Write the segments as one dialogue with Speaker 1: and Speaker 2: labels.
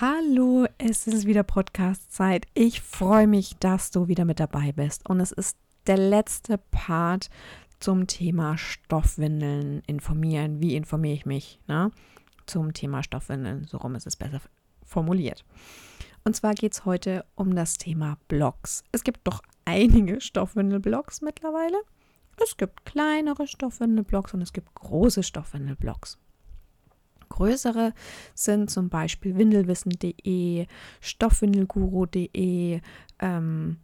Speaker 1: Hallo, es ist wieder Podcast-Zeit. Ich freue mich, dass du wieder mit dabei bist. Und es ist der letzte Part zum Thema Stoffwindeln informieren. Wie informiere ich mich ne? zum Thema Stoffwindeln? So rum ist es besser formuliert. Und zwar geht es heute um das Thema Blogs. Es gibt doch einige Stoffwindelblogs mittlerweile. Es gibt kleinere Stoffwindelblogs und es gibt große Stoffwindelblogs. Größere sind zum Beispiel windelwissen.de, stoffwindelguru.de ähm,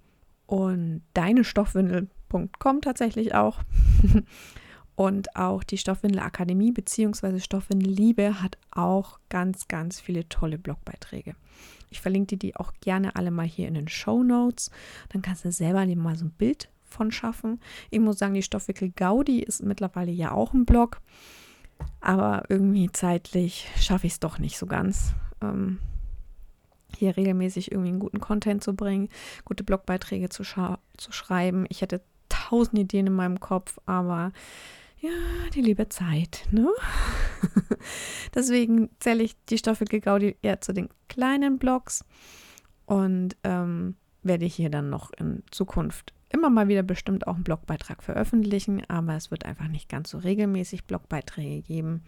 Speaker 1: und deinestoffwindel.com tatsächlich auch. und auch die Stoffwindelakademie bzw. Stoffwindelliebe hat auch ganz, ganz viele tolle Blogbeiträge. Ich verlinke dir die auch gerne alle mal hier in den Show Notes. Dann kannst du selber dir mal so ein Bild von schaffen. Ich muss sagen, die Stoffwickel Gaudi ist mittlerweile ja auch ein Blog. Aber irgendwie zeitlich schaffe ich es doch nicht so ganz. Ähm, hier regelmäßig irgendwie einen guten Content zu bringen, gute Blogbeiträge zu, zu schreiben. Ich hätte tausend Ideen in meinem Kopf, aber ja, die liebe Zeit, ne? Deswegen zähle ich die Stoffwickel Gaudi eher zu den kleinen Blogs und ähm, werde hier dann noch in Zukunft immer mal wieder bestimmt auch einen Blogbeitrag veröffentlichen, aber es wird einfach nicht ganz so regelmäßig Blogbeiträge geben.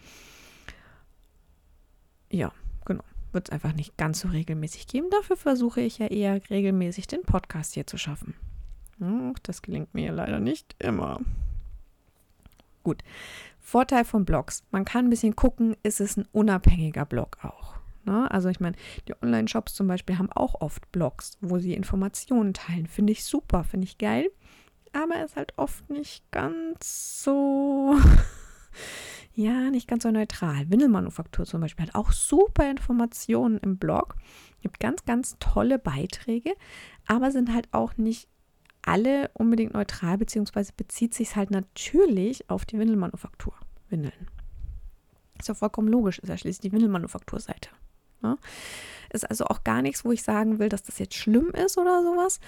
Speaker 1: Ja, genau. Wird es einfach nicht ganz so regelmäßig geben. Dafür versuche ich ja eher regelmäßig den Podcast hier zu schaffen. Das gelingt mir leider nicht immer. Gut. Vorteil von Blogs. Man kann ein bisschen gucken, ist es ein unabhängiger Blog auch. Ne? Also ich meine, die Online-Shops zum Beispiel haben auch oft Blogs, wo sie Informationen teilen. Finde ich super, finde ich geil. Aber ist halt oft nicht ganz so, ja, nicht ganz so neutral. Windelmanufaktur zum Beispiel hat auch super Informationen im Blog. Gibt ganz, ganz tolle Beiträge, aber sind halt auch nicht alle unbedingt neutral, beziehungsweise bezieht sich halt natürlich auf die Windelmanufaktur. Windeln. Ist ja vollkommen logisch, ist ja schließlich die Windelmanufakturseite. Ne? Ist also auch gar nichts, wo ich sagen will, dass das jetzt schlimm ist oder sowas.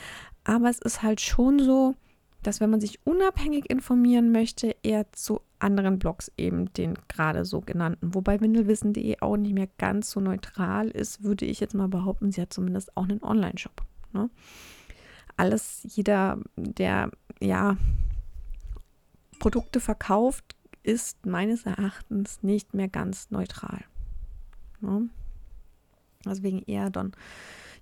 Speaker 1: Aber es ist halt schon so, dass wenn man sich unabhängig informieren möchte, eher zu anderen Blogs eben den gerade so genannten. Wobei windelwissen.de auch nicht mehr ganz so neutral ist, würde ich jetzt mal behaupten, sie hat zumindest auch einen Online-Shop. Ne? Alles, jeder, der ja Produkte verkauft, ist meines Erachtens nicht mehr ganz neutral. Ne? Deswegen eher dann,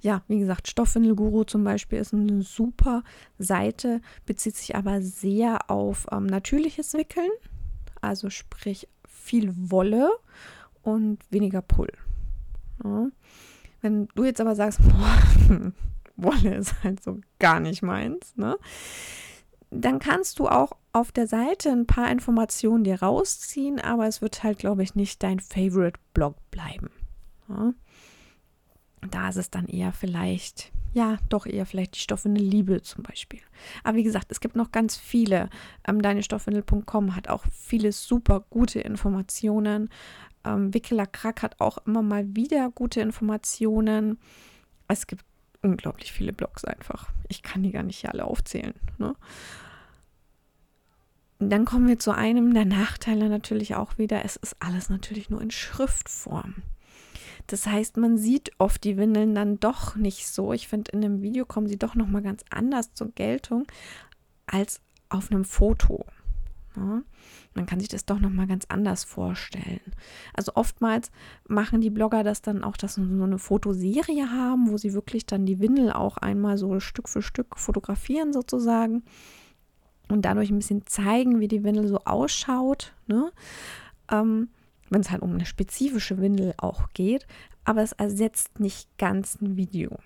Speaker 1: ja, wie gesagt, Stoffwindelguru zum Beispiel ist eine super Seite, bezieht sich aber sehr auf ähm, natürliches Wickeln, also sprich viel Wolle und weniger Pull. Ja. Wenn du jetzt aber sagst, boah, Wolle ist halt so gar nicht meins, ne? Dann kannst du auch auf der Seite ein paar Informationen dir rausziehen, aber es wird halt, glaube ich, nicht dein Favorite Blog bleiben. Ja. Da ist es dann eher vielleicht, ja, doch eher vielleicht die Stoffwindel Liebe zum Beispiel. Aber wie gesagt, es gibt noch ganz viele. Ähm, Deinestoffwindel.com hat auch viele super gute Informationen. Ähm, Wickeler Krack hat auch immer mal wieder gute Informationen. Es gibt unglaublich viele Blogs einfach. Ich kann die gar nicht alle aufzählen. Ne? Dann kommen wir zu einem der Nachteile natürlich auch wieder. Es ist alles natürlich nur in Schriftform. Das heißt, man sieht oft die Windeln dann doch nicht so. Ich finde, in einem Video kommen sie doch noch mal ganz anders zur Geltung als auf einem Foto. Ja, man kann sich das doch noch mal ganz anders vorstellen. Also oftmals machen die Blogger das dann auch, dass sie so eine Fotoserie haben, wo sie wirklich dann die Windel auch einmal so Stück für Stück fotografieren sozusagen und dadurch ein bisschen zeigen, wie die Windel so ausschaut. Ne? Ähm, wenn es halt um eine spezifische Windel auch geht, aber es ersetzt nicht ganz ein Video.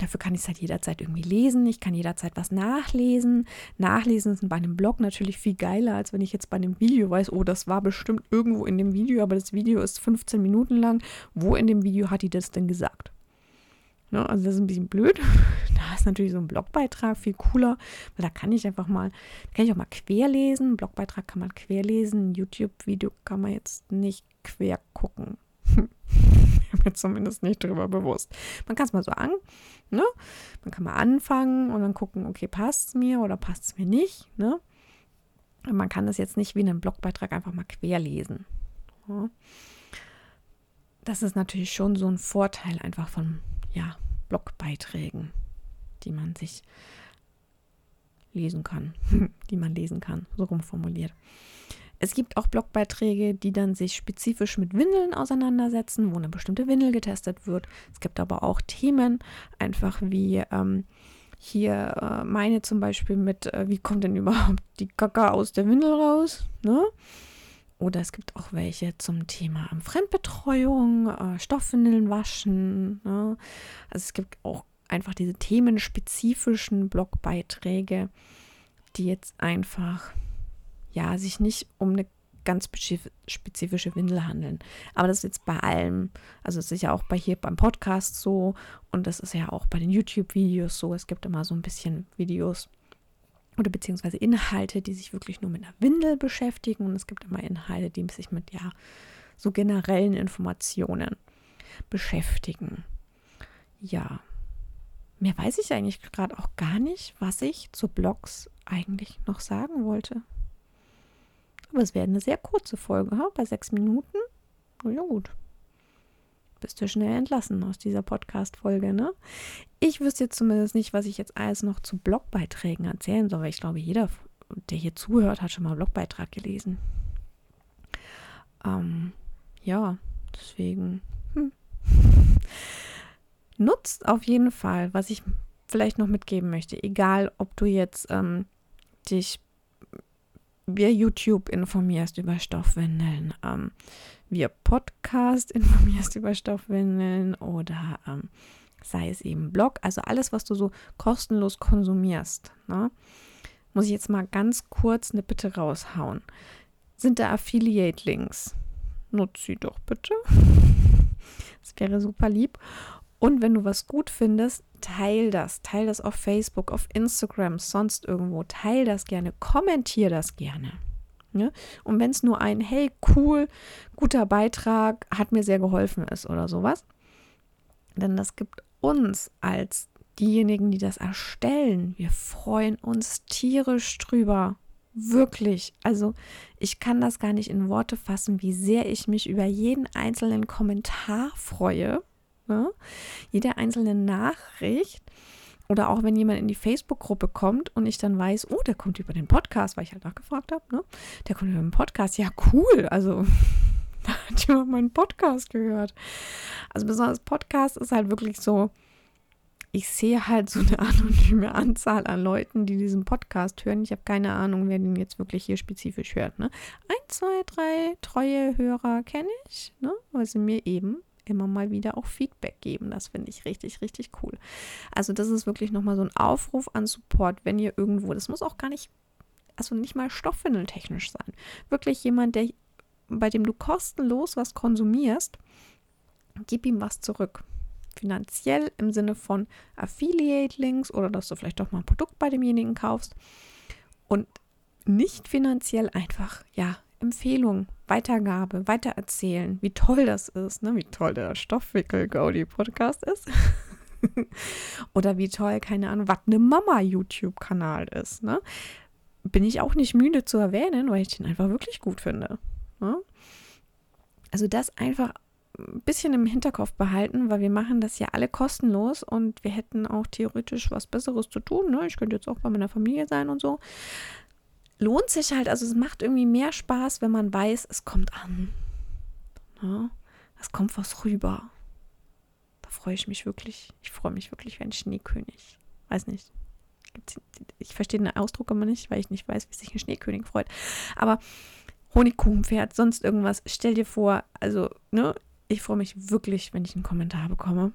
Speaker 1: Dafür kann ich es halt jederzeit irgendwie lesen. Ich kann jederzeit was nachlesen. Nachlesen ist bei einem Blog natürlich viel geiler, als wenn ich jetzt bei einem Video weiß, oh, das war bestimmt irgendwo in dem Video, aber das Video ist 15 Minuten lang. Wo in dem Video hat die das denn gesagt? Ne? Also das ist ein bisschen blöd. Ist natürlich so ein Blogbeitrag viel cooler, weil da kann ich einfach mal, kann ich auch mal querlesen. Blogbeitrag kann man querlesen, YouTube-Video kann man jetzt nicht quer gucken. mir zumindest nicht darüber bewusst. Man kann es mal so an, ne? Man kann mal anfangen und dann gucken, okay, passt es mir oder passt es mir nicht, ne? Man kann das jetzt nicht wie einen Blogbeitrag einfach mal querlesen. Ja. Das ist natürlich schon so ein Vorteil einfach von, ja, Blogbeiträgen, die man sich lesen kann, die man lesen kann, so rumformuliert. Es gibt auch Blogbeiträge, die dann sich spezifisch mit Windeln auseinandersetzen, wo eine bestimmte Windel getestet wird. Es gibt aber auch Themen, einfach wie ähm, hier äh, meine zum Beispiel mit, äh, wie kommt denn überhaupt die Kacke aus der Windel raus? Ne? Oder es gibt auch welche zum Thema Fremdbetreuung, äh, Stoffwindeln waschen. Ne? Also es gibt auch einfach diese themenspezifischen Blogbeiträge, die jetzt einfach ja, sich nicht um eine ganz spezifische Windel handeln. Aber das ist jetzt bei allem, also es ist ja auch bei hier beim Podcast so und das ist ja auch bei den YouTube-Videos so. Es gibt immer so ein bisschen Videos oder beziehungsweise Inhalte, die sich wirklich nur mit einer Windel beschäftigen und es gibt immer Inhalte, die sich mit ja so generellen Informationen beschäftigen. Ja. Mehr weiß ich eigentlich gerade auch gar nicht, was ich zu Blogs eigentlich noch sagen wollte. Aber es wäre eine sehr kurze Folge, ha? bei sechs Minuten. Ja, gut. Bist du schnell entlassen aus dieser Podcast-Folge, ne? Ich wüsste jetzt zumindest nicht, was ich jetzt alles noch zu Blogbeiträgen erzählen soll, weil ich glaube, jeder, der hier zuhört, hat schon mal einen Blogbeitrag gelesen. Ähm, ja, deswegen. Nutzt auf jeden Fall, was ich vielleicht noch mitgeben möchte, egal ob du jetzt ähm, dich via YouTube informierst über Stoffwindeln, ähm, via Podcast informierst über Stoffwindeln oder ähm, sei es eben Blog, also alles, was du so kostenlos konsumierst. Ne? Muss ich jetzt mal ganz kurz eine Bitte raushauen. Sind da Affiliate-Links? Nutz sie doch bitte. Das wäre super lieb. Und wenn du was gut findest, teil das. Teil das auf Facebook, auf Instagram, sonst irgendwo. Teil das gerne. Kommentier das gerne. Ne? Und wenn es nur ein, hey, cool, guter Beitrag, hat mir sehr geholfen ist oder sowas. Denn das gibt uns als diejenigen, die das erstellen, wir freuen uns tierisch drüber. Wirklich. Also ich kann das gar nicht in Worte fassen, wie sehr ich mich über jeden einzelnen Kommentar freue Ne? Jede einzelne Nachricht oder auch wenn jemand in die Facebook-Gruppe kommt und ich dann weiß, oh, der kommt über den Podcast, weil ich halt nachgefragt habe, ne? Der kommt über den Podcast, ja cool. Also da hat jemand meinen Podcast gehört. Also besonders Podcast ist halt wirklich so, ich sehe halt so eine anonyme Anzahl an Leuten, die diesen Podcast hören. Ich habe keine Ahnung, wer den jetzt wirklich hier spezifisch hört. Ne? Ein, zwei, drei treue Hörer kenne ich, ne? weil sie mir eben immer mal wieder auch Feedback geben. Das finde ich richtig, richtig cool. Also das ist wirklich nochmal so ein Aufruf an Support, wenn ihr irgendwo, das muss auch gar nicht, also nicht mal stoffwindeltechnisch sein. Wirklich jemand, der, bei dem du kostenlos was konsumierst, gib ihm was zurück. Finanziell im Sinne von Affiliate-Links oder dass du vielleicht doch mal ein Produkt bei demjenigen kaufst. Und nicht finanziell einfach, ja, Empfehlung, Weitergabe, weitererzählen, wie toll das ist, ne? wie toll der Stoffwickel-Gaudi-Podcast ist. Oder wie toll, keine Ahnung, was eine Mama-YouTube-Kanal ist. Ne? Bin ich auch nicht müde zu erwähnen, weil ich den einfach wirklich gut finde. Ne? Also das einfach ein bisschen im Hinterkopf behalten, weil wir machen das ja alle kostenlos und wir hätten auch theoretisch was Besseres zu tun. Ne? Ich könnte jetzt auch bei meiner Familie sein und so lohnt sich halt, also es macht irgendwie mehr Spaß, wenn man weiß, es kommt an. Ja, es kommt was rüber. Da freue ich mich wirklich. Ich freue mich wirklich wie ein Schneekönig. Weiß nicht. Ich verstehe den Ausdruck immer nicht, weil ich nicht weiß, wie sich ein Schneekönig freut. Aber Honigkuchenpferd, sonst irgendwas. Stell dir vor, also, ne, ich freue mich wirklich, wenn ich einen Kommentar bekomme.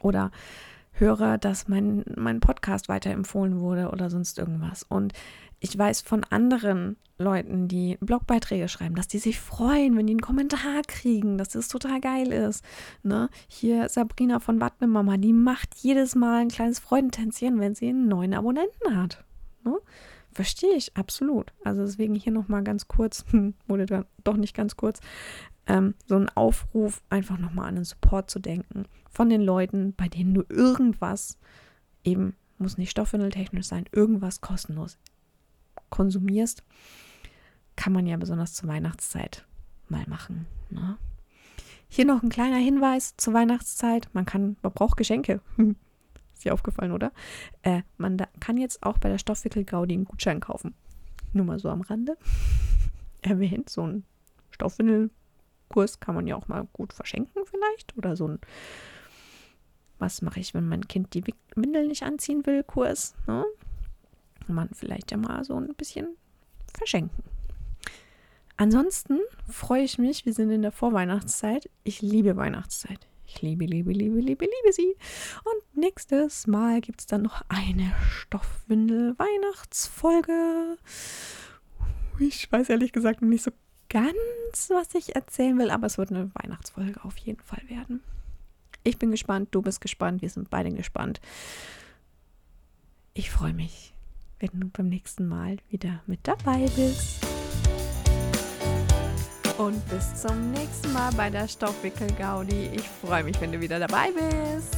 Speaker 1: Oder höre, dass mein, mein Podcast weiterempfohlen wurde oder sonst irgendwas. Und ich weiß von anderen Leuten, die Blogbeiträge schreiben, dass die sich freuen, wenn die einen Kommentar kriegen, dass das total geil ist. Ne? Hier Sabrina von Wattemama, die macht jedes Mal ein kleines Freudentänzchen, wenn sie einen neuen Abonnenten hat. Ne? Verstehe ich, absolut. Also deswegen hier nochmal ganz kurz, wurde doch nicht ganz kurz, ähm, so ein Aufruf, einfach nochmal an den Support zu denken von den Leuten, bei denen du irgendwas, eben muss nicht stoffwindeltechnisch sein, irgendwas kostenlos konsumierst, kann man ja besonders zur Weihnachtszeit mal machen. Ne? Hier noch ein kleiner Hinweis zur Weihnachtszeit. Man kann, man braucht Geschenke. Ist dir aufgefallen, oder? Äh, man da, kann jetzt auch bei der Stoffwickel-Gaudi einen Gutschein kaufen. Nur mal so am Rande. Erwähnt, so ein Stoffwindelkurs kann man ja auch mal gut verschenken vielleicht. Oder so ein, was mache ich, wenn mein Kind die Windel nicht anziehen will, Kurs. Ne? Man vielleicht ja mal so ein bisschen verschenken. Ansonsten freue ich mich, wir sind in der Vorweihnachtszeit. Ich liebe Weihnachtszeit. Ich liebe, liebe, liebe, liebe, liebe sie. Und nächstes Mal gibt es dann noch eine Stoffwindel-Weihnachtsfolge. Ich weiß ehrlich gesagt nicht so ganz, was ich erzählen will, aber es wird eine Weihnachtsfolge auf jeden Fall werden. Ich bin gespannt, du bist gespannt, wir sind beide gespannt. Ich freue mich wenn du beim nächsten Mal wieder mit dabei bist. Und bis zum nächsten Mal bei der Stoffwickel-Gaudi. Ich freue mich, wenn du wieder dabei bist.